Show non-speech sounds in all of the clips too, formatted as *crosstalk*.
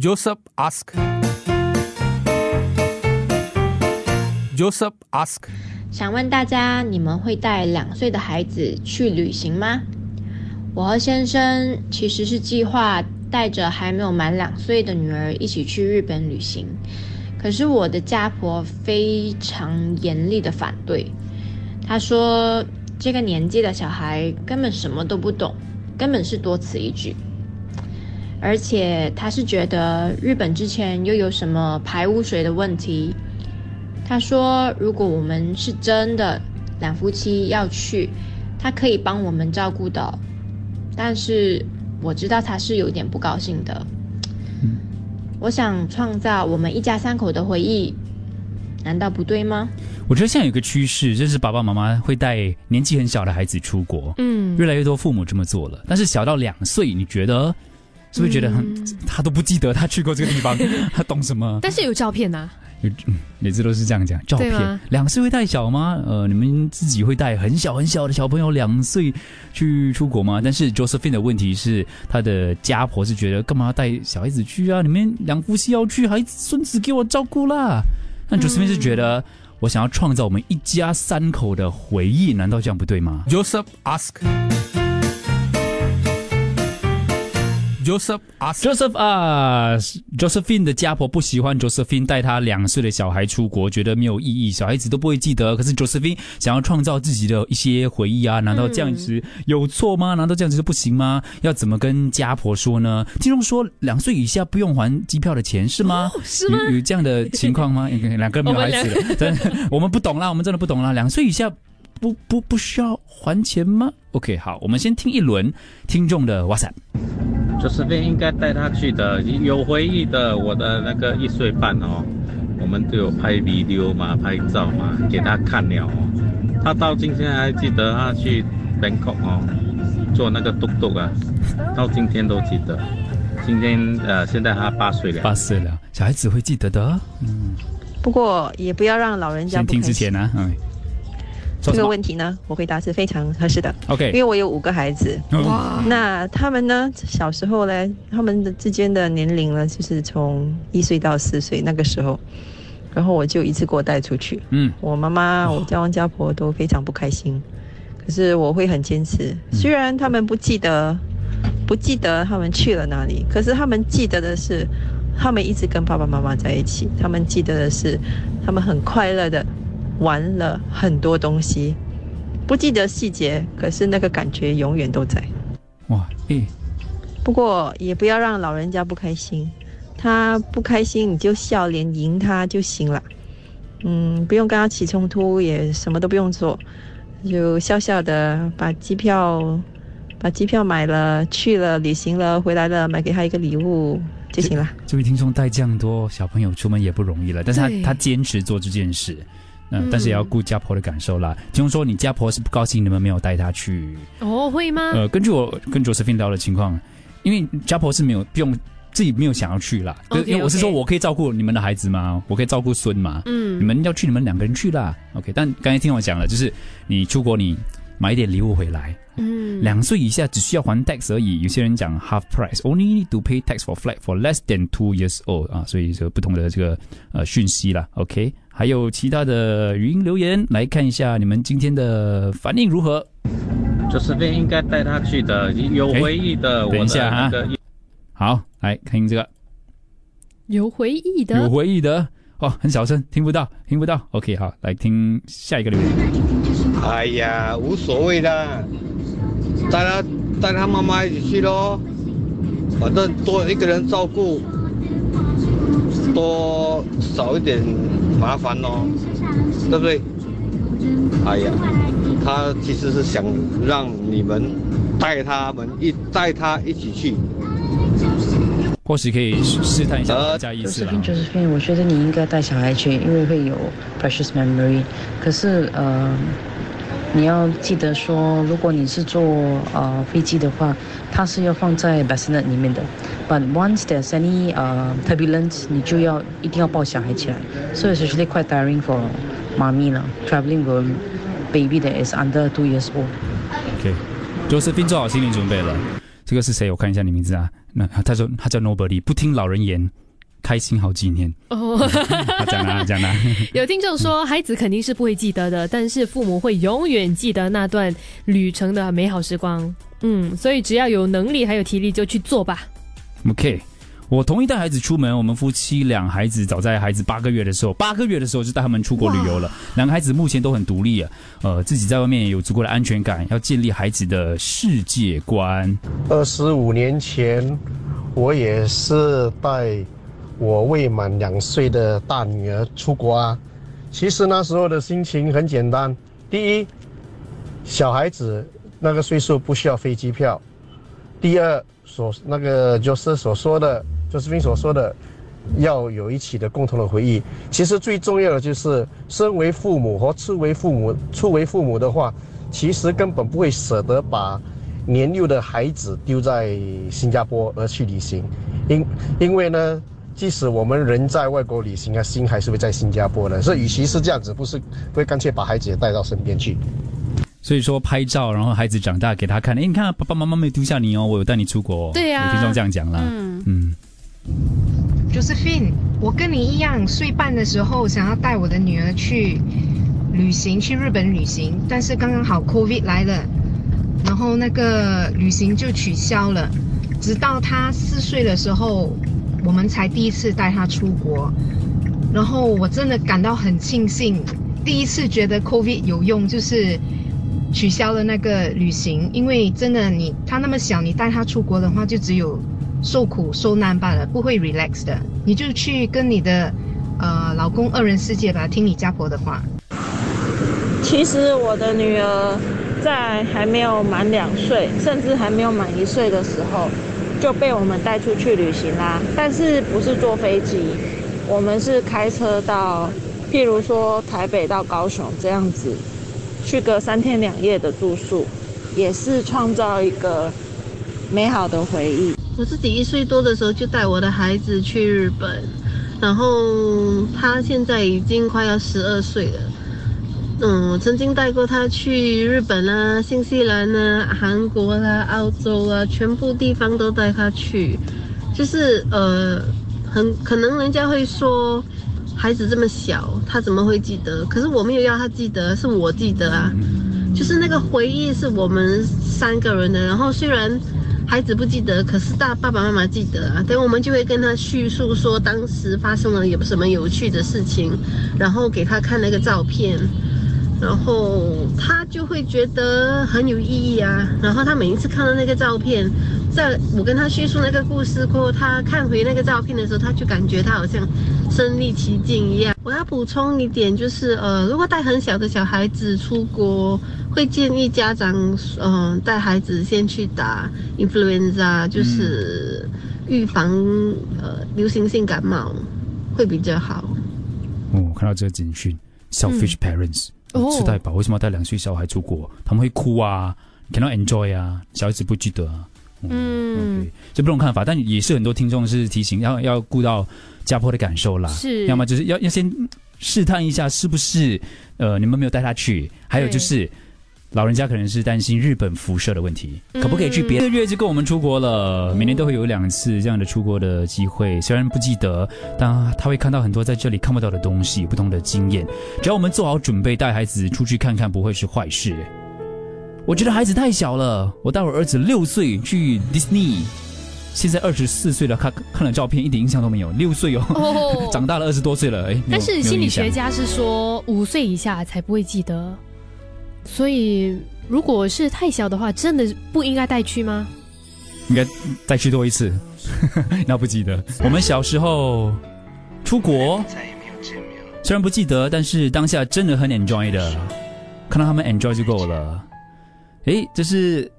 Joseph ask. Joseph ask. 想问大家，你们会带两岁的孩子去旅行吗？我和先生其实是计划带着还没有满两岁的女儿一起去日本旅行，可是我的家婆非常严厉的反对。她说，这个年纪的小孩根本什么都不懂，根本是多此一举。而且他是觉得日本之前又有什么排污水的问题。他说，如果我们是真的两夫妻要去，他可以帮我们照顾的。但是我知道他是有点不高兴的。我想创造我们一家三口的回忆，难道不对吗？我觉得现在有个趋势，就是爸爸妈妈会带年纪很小的孩子出国，嗯，越来越多父母这么做了。但是小到两岁，你觉得是不是觉得很他都不记得他去过这个地方，*laughs* 他懂什么？但是有照片呐。每次都是这样讲，照片两岁会带小吗？呃，你们自己会带很小很小的小朋友两岁去出国吗？但是 Josephine 的问题是，他的家婆是觉得干嘛带小孩子去啊？你们两夫妻要去，孩子孙子给我照顾啦。那 Josephine 是觉得我想要创造我们一家三口的回忆，难道这样不对吗？Joseph ask。Joseph Joseph 啊，Josephine 的家婆不喜欢 Josephine 带他两岁的小孩出国，觉得没有意义，小孩子都不会记得。可是 Josephine 想要创造自己的一些回忆啊，难道这样子有错吗？难道这样子就不行吗？要怎么跟家婆说呢？听众说两岁以下不用还机票的钱是吗？是吗？有这样的情况吗？*laughs* 两个没有孩子 *laughs* 的，真的我们不懂啦，我们真的不懂啦。两岁以下不不不需要还钱吗？OK，好，我们先听一轮听众的哇塞。就是边应该带他去的，有回忆的。我的那个一岁半哦，我们都有拍 video 嘛，拍照嘛，给他看了哦。他到今天还记得他去 Bangkok 哦，坐那个嘟嘟啊，到今天都记得。今天呃，现在他八岁了，八岁了，小孩子会记得的。嗯，不过也不要让老人家先听之前呢，嗯。这个问题呢，我回答是非常合适的。OK，因为我有五个孩子，哇，那他们呢，小时候呢，他们的之间的年龄呢，就是从一岁到四岁那个时候，然后我就一次给我带出去。嗯，我妈妈、我家公家婆都非常不开心，可是我会很坚持。虽然他们不记得，不记得他们去了哪里，可是他们记得的是，他们一直跟爸爸妈妈在一起，他们记得的是，他们很快乐的。玩了很多东西，不记得细节，可是那个感觉永远都在。哇，嗯。不过也不要让老人家不开心，他不开心你就笑脸迎他就行了。嗯，不用跟他起冲突，也什么都不用做，就笑笑的把机票把机票买了，去了旅行了，回来了，买给他一个礼物就行了。这位听众带这样多小朋友出门也不容易了，但是他他坚持做这件事。嗯，但是也要顾家婆的感受啦。听说你家婆是不高兴你们没有带她去哦？会吗？呃，根据我跟卓 i 芬聊的情况，因为家婆是没有不用自己没有想要去啦。因为我是说我可以照顾你们的孩子吗？我可以照顾孙吗？嗯，你们要去，你们两个人去啦。OK，但刚才听我讲了，就是你出国你买一点礼物回来。嗯，两岁以下只需要还 tax 而已。有些人讲 half price，only need to pay tax for flight for less than two years old 啊，所以这个不同的这个呃讯息啦。OK。还有其他的语音留言，来看一下你们今天的反应如何。就是边应该带他去的，有回忆的。等一下哈，好，来听这个。有回忆的，有回忆的哦，很小声，听不到，听不到。OK，好，来听下一个留言。哎呀，无所谓的，带他带他妈妈一起去喽，反正多一个人照顾，多少一点。麻烦哦，对不对？哎呀，他其实是想让你们带他们一带他一起去，或许可以试探一下大家意思了。就是，我觉得你应该带小孩去，因为会有 precious memory。可是，呃。你要记得说，如果你是坐呃飞机的话，它是要放在 bassinet 里面的。But once there's any 呃 turbulence，你就要一定要抱小孩起来。So it's actually quite tiring for mommy 了，traveling with baby that is under two years old。OK，Josephine 做好心理准备了。这个是谁？我看一下你名字啊。那他说他叫 Nobody，不听老人言。开心好几年哦，讲啊讲啊。*laughs* 有听众说，孩子肯定是不会记得的，但是父母会永远记得那段旅程的美好时光。嗯，所以只要有能力还有体力就去做吧。OK，我同意带孩子出门。我们夫妻两孩子早在孩子八个月的时候，八个月的时候就带他们出国旅游了。两个孩子目前都很独立啊，呃，自己在外面有足够的安全感，要建立孩子的世界观。二十五年前，我也是带。我未满两岁的大女儿出国啊，其实那时候的心情很简单。第一，小孩子那个岁数不需要飞机票；第二，所那个就是所说的，就是斌所说的，要有一起的共同的回忆。其实最重要的就是，身为父母和初为父母、初为父母的话，其实根本不会舍得把年幼的孩子丢在新加坡而去旅行，因因为呢。即使我们人在外国旅行啊，心还是会在新加坡的。所以，与其是这样子，不是会干脆把孩子也带到身边去。所以说，拍照，然后孩子长大给他看，哎，你看爸爸妈妈没丢下你哦，我有带你出国。对呀，有听众这样讲了。嗯嗯。Josephine，我跟你一样，岁半的时候想要带我的女儿去旅行，去日本旅行，但是刚刚好 COVID 来了，然后那个旅行就取消了。直到她四岁的时候。我们才第一次带他出国，然后我真的感到很庆幸，第一次觉得 COVID 有用，就是取消了那个旅行，因为真的你他那么小，你带他出国的话，就只有受苦受难罢了，不会 relax 的。你就去跟你的呃老公二人世界吧，听你家婆的话。其实我的女儿在还没有满两岁，甚至还没有满一岁的时候。就被我们带出去旅行啦，但是不是坐飞机，我们是开车到，譬如说台北到高雄这样子，去个三天两夜的住宿，也是创造一个美好的回忆。我自己一岁多的时候就带我的孩子去日本，然后他现在已经快要十二岁了。嗯，我曾经带过他去日本啊、新西兰啊、韩国啦、澳洲啊，全部地方都带他去。就是呃，很可能人家会说，孩子这么小，他怎么会记得？可是我没有要他记得，是我记得啊。就是那个回忆是我们三个人的。然后虽然孩子不记得，可是大爸爸妈妈记得啊。等我们就会跟他叙述说当时发生了有什么有趣的事情，然后给他看那个照片。然后他就会觉得很有意义啊。然后他每一次看到那个照片，在我跟他叙述那个故事过后，他看回那个照片的时候，他就感觉他好像身临其境一样。我要补充一点，就是呃，如果带很小的小孩子出国，会建议家长嗯带孩子先去打 influenza，就是预防呃流行性感冒会比较好。哦，看到这个警讯，selfish parents。吃太饱，为什么要带两岁小孩出国？他们会哭啊，cannot enjoy 啊，小孩子不记得啊。嗯，这不同看法，但也是很多听众是提醒要要顾到家婆的感受啦。是，要么就是要要先试探一下是不是呃你们没有带他去，还有就是。老人家可能是担心日本辐射的问题，可不可以去别的月就跟我们出国了？每年都会有两次这样的出国的机会，虽然不记得，但他会看到很多在这里看不到的东西，不同的经验。只要我们做好准备，带孩子出去看看，不会是坏事。我觉得孩子太小了，我带我儿子六岁去 Disney，现在二十四岁了，看看了照片一点印象都没有。六岁哦，*laughs* 长大了二十多岁了，哎。但是心理学家是说五岁以下才不会记得。所以，如果是太小的话，真的不应该带去吗？应该再去多一次。*laughs* 那不记得，我们小时候出国，虽然不记得，但是当下真的很 enjoy 的，看到他们 enjoy 就够了。诶，这是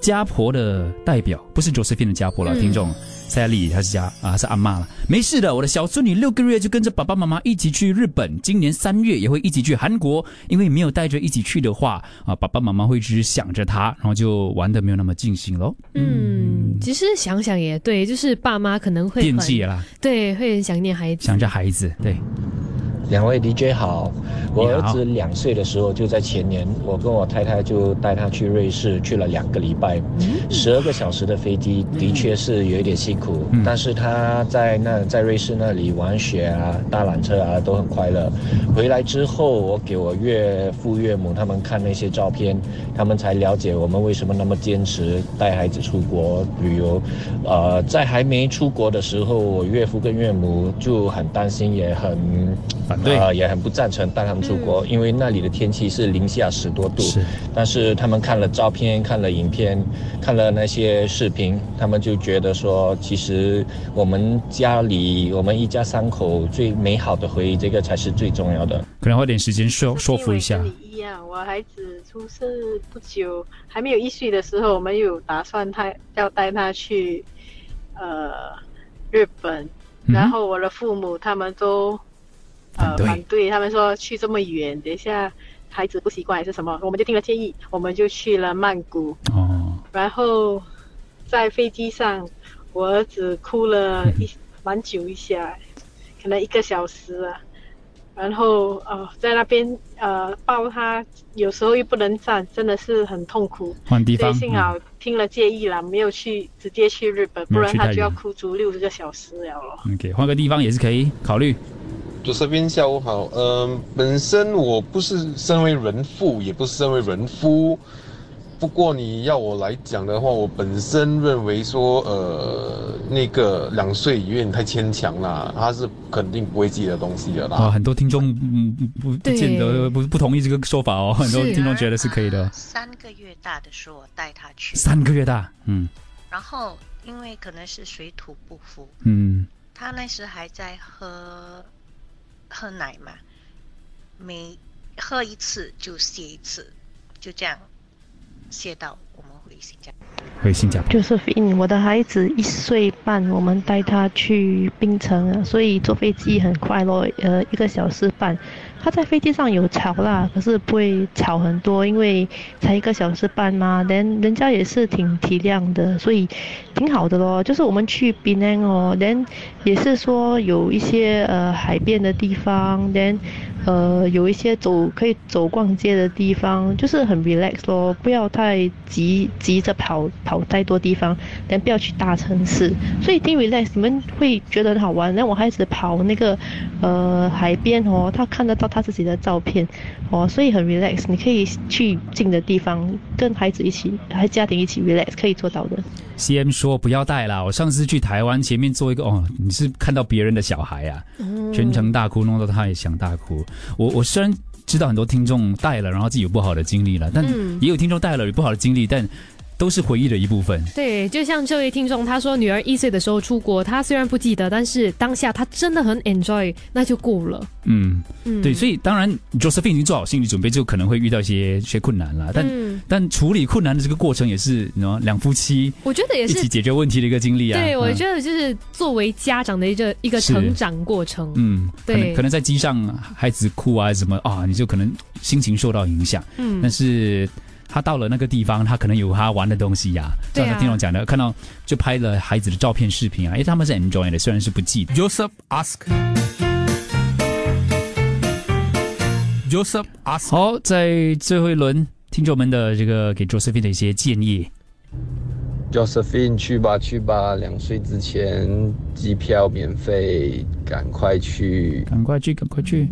家婆的代表，不是 Josephine 的家婆了，听众。塞利，他是家啊，是阿妈了。没事的，我的小孙女六个月就跟着爸爸妈妈一起去日本，今年三月也会一起去韩国。因为没有带着一起去的话，啊，爸爸妈妈会一直想着她，然后就玩的没有那么尽兴喽。嗯，其实想想也对，就是爸妈可能会惦记啦，对，会很想念孩子，想着孩子。对，两位 DJ 好，我儿子两岁的时候就在前年，我跟我太太就带他去瑞士去了两个礼拜，十二个小时的飞机的确是有一点辛苦，但是他在那在瑞士那里玩雪啊、搭缆车啊都很快乐。回来之后，我给我岳父岳母他们看那些照片，他们才了解我们为什么那么坚持带孩子出国旅游。呃，在还没出国的时候，我岳父跟岳母就很担心，也很。对啊，也很不赞成带他们出国，因为那里的天气是零下十多度。是，但是他们看了照片，看了影片，看了那些视频，他们就觉得说，其实我们家里我们一家三口最美好的回忆，这个才是最重要的。可能花点时间说说服一下。跟你一样，我孩子出生不久，还没有一岁的时候，我们有打算他要带他去呃日本，然后我的父母他们都。呃，反对他们说去这么远，等一下孩子不习惯还是什么，我们就听了建议，我们就去了曼谷。哦。然后在飞机上，我儿子哭了一蛮久一下，可能一个小时啊。然后呃，在那边呃抱他，有时候又不能站，真的是很痛苦。换地方。幸好听了建议了，没有去直接去日本，不然他就要哭足六十个小时了了。OK，换个地方也是可以考虑。主持人下午好，嗯，本身我不是身为人父，也不是身为人夫，不过你要我来讲的话，我本身认为说，呃，那个两岁有点太牵强了，他是肯定不会记得东西的啦。啊，很多听众嗯不不见得不不同意这个说法哦，很多听众觉得是可以的。三个月大的时候我带他去，三个月大，嗯，然后因为可能是水土不服，嗯，他那时还在喝。喝奶嘛，每喝一次就泻一次，就这样泻到我们回新加坡。回新加坡。就是因我的孩子一岁半，我们带他去槟城啊，所以坐飞机很快咯，呃，一个小时半。他在飞机上有吵啦，可是不会吵很多，因为才一个小时半嘛。人人家也是挺体谅的，所以挺好的咯。就是我们去槟城哦，，then 也是说有一些呃海边的地方，，then，呃有一些走可以走逛街的地方，就是很 relax 咯，不要太急急着跑跑太多地方，，then 不要去大城市，所以挺 relax。你们会觉得很好玩。那我孩子跑那个呃海边哦，他看得到。他自己的照片，哦，所以很 relax。你可以去近的地方，跟孩子一起，还家庭一起 relax，可以做到的。C M 说不要带啦，我上次去台湾前面做一个哦，你是看到别人的小孩啊，全程大哭，弄到他也想大哭。我我虽然知道很多听众带了，然后自己有不好的经历了，但也有听众带了有不好的经历，但。都是回忆的一部分。对，就像这位听众他说，女儿一岁的时候出国，他虽然不记得，但是当下他真的很 enjoy，那就够了。嗯嗯，对，所以当然，Josephine 已经做好心理准备，就可能会遇到一些一些困难了。但但处理困难的这个过程也是，你知道，两夫妻我觉得也是一起解决问题的一个经历啊。对，我觉得就是作为家长的一个一个成长过程。嗯，对，可能在机上孩子哭啊什么啊，你就可能心情受到影响。嗯，但是。他到了那个地方，他可能有他玩的东西呀。对啊。听我讲的，看到就拍了孩子的照片、视频啊。哎，他们是 enjoy 的，虽然是不记得。Joseph ask，Joseph ask。好，在最后一轮，听众们的这个给 Josephine 的一些建议。Josephine，去吧去吧，两岁之前机票免费，赶快去，赶快去，赶快去。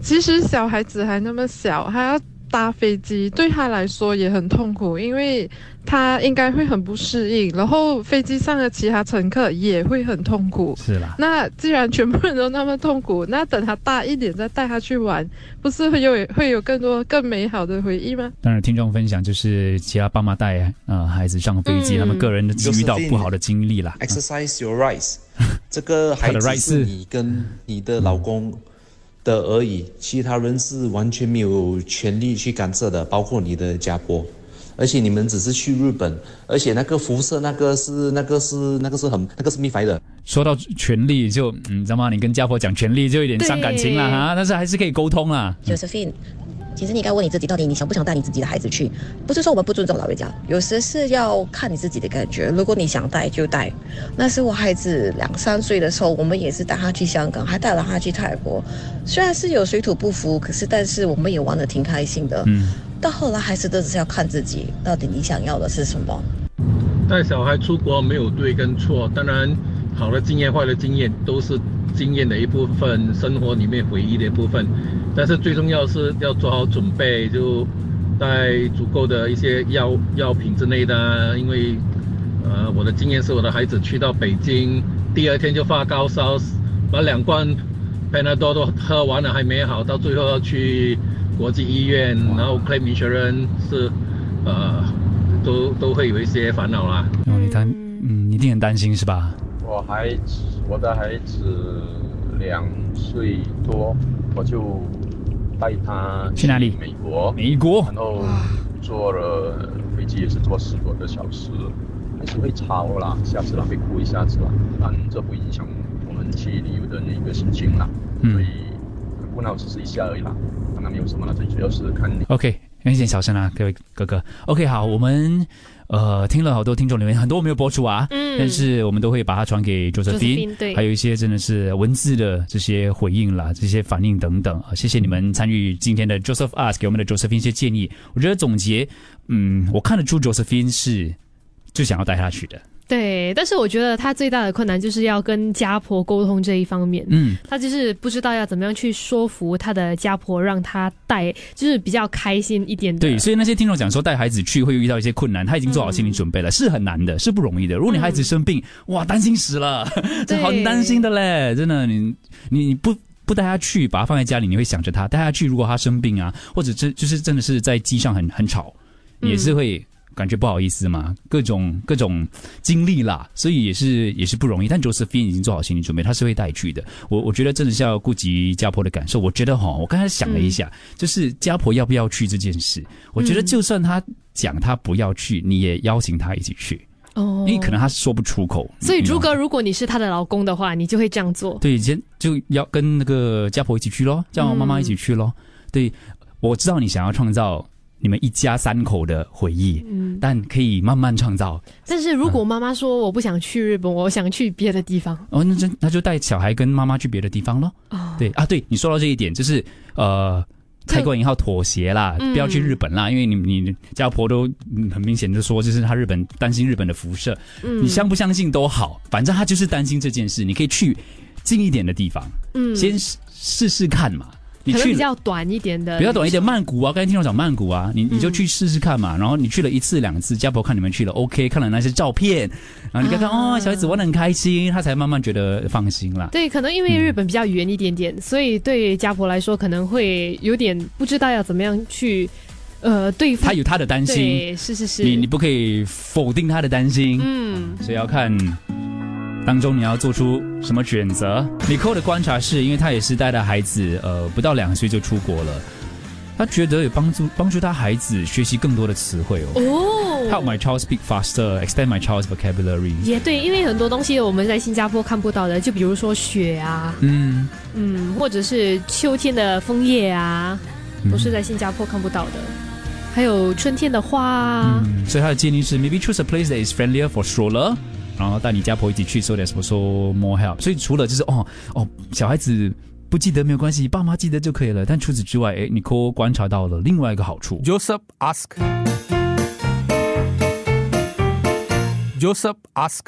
其实小孩子还那么小，还要。搭飞机对他来说也很痛苦，因为他应该会很不适应，然后飞机上的其他乘客也会很痛苦。是啦，那既然全部人都那么痛苦，那等他大一点再带他去玩，不是会有会有更多更美好的回忆吗？当然，听众分享就是其他爸妈带呃孩子上飞机，他们个人的遇到不好的经历啦。Exercise your rights，这个孩子是你跟你的老公。的而已，其他人是完全没有权利去干涉的，包括你的家婆。而且你们只是去日本，而且那个辐射，那个是那个是那个是很那个是密法的。说到权利，就你知道吗？你跟家婆讲权利，就有点伤感情了哈。但是还是可以沟通啦。Josephine，其实你应该问你自己，到底你想不想带你自己的孩子去？不是说我们不尊重老人家，有时是要看你自己的感觉。如果你想带就带。那是我孩子两三岁的时候，我们也是带他去香港，还带了他去泰国。虽然是有水土不服，可是但是我们也玩的挺开心的。嗯。到后来还是都是要看自己，到底你想要的是什么。带小孩出国没有对跟错，当然好的经验、坏的经验都是经验的一部分，生活里面回忆的一部分。但是最重要是要做好准备，就带足够的一些药药品之类的。因为，呃，我的经验是我的孩子去到北京，第二天就发高烧，把两罐 Panadol 都喝完了还没好，到最后要去国际医院，然后 claim insurance 是，呃，都都会有一些烦恼啦。哦，你担，嗯，一定很担心是吧？我孩子，我的孩子两岁多，我就。带他去哪里？美国，美国。然后坐了飞机也是坐十多个小时，还是会吵啦，下次啦会哭一下子啦，但这不影响我们去旅游的那个心情啦。所以不闹只是一下而已啦，那没有什么了，最主要是看你。OK，有点小声啊，各位哥哥。OK，好，我们。呃，听了好多听众留言，很多我没有播出啊，嗯，但是我们都会把它传给 Josephine，对，还有一些真的是文字的这些回应啦，这些反应等等啊，谢谢你们参与今天的 Joseph Ask 给我们的 Josephine 一些建议，我觉得总结，嗯，我看得出 Josephine 是就想要带他去的。对，但是我觉得他最大的困难就是要跟家婆沟通这一方面。嗯，他就是不知道要怎么样去说服他的家婆，让他带，就是比较开心一点。对，所以那些听众讲说带孩子去会遇到一些困难，他已经做好心理准备了，是很难的，是不容易的。如果你孩子生病，哇，担心死了，*laughs* 这很担心的嘞，真的，你你你不不带他去，把他放在家里，你会想着他带他去，如果他生病啊，或者真就是真的是在机上很很吵，也是会。感觉不好意思嘛，各种各种经历啦，所以也是也是不容易。但 Josephine 已经做好心理准备，他是会带去的。我我觉得真的是要顾及家婆的感受。我觉得哈，我刚才想了一下，就是家婆要不要去这件事，我觉得就算他讲他不要去，你也邀请他一起去哦，因为可能他说不出口。所以朱哥，如果你是她的老公的话，你就会这样做。对，先就要跟那个家婆一起去咯，叫妈妈一起去咯。对，我知道你想要创造。你们一家三口的回忆，嗯，但可以慢慢创造。但是如果妈妈说我不想去日本，我想去别的地方，哦，那就那就带小孩跟妈妈去别的地方咯。哦，对啊，对你说到这一点，就是呃，开关以后妥协啦，不要去日本啦，因为你你家婆都很明显就说，就是他日本担心日本的辐射，嗯，你相不相信都好，反正他就是担心这件事，你可以去近一点的地方，嗯，先试试看嘛。可能比较短一点的，比较短一点，曼谷啊，刚才听到讲曼谷啊，你你就去试试看嘛。然后你去了一次两次，家婆看你们去了，OK，看了那些照片，然后你看看哦，小孩子玩的很开心，他才慢慢觉得放心了。对，可能因为日本比较远一点点，所以对家婆来说可能会有点不知道要怎么样去呃对付。他有他的担心，是是是，你你不可以否定他的担心，嗯，所以要看。当中你要做出什么选择？李寇的观察是，因为他也是带着孩子，呃，不到两岁就出国了，他觉得有帮助，帮助他孩子学习更多的词汇哦。哦，Help my child speak faster, extend my child's vocabulary。也对，因为很多东西我们在新加坡看不到的，就比如说雪啊，嗯嗯，或者是秋天的枫叶啊，都是在新加坡看不到的。还有春天的花啊。所以他的建议是，maybe choose a place that is friendlier for stroller。然后带你家婆一起去，说点什么说 more help。所以除了就是哦哦，小孩子不记得没有关系，爸妈记得就可以了。但除此之外，哎，你可观察到了另外一个好处。Joseph ask，Joseph ask。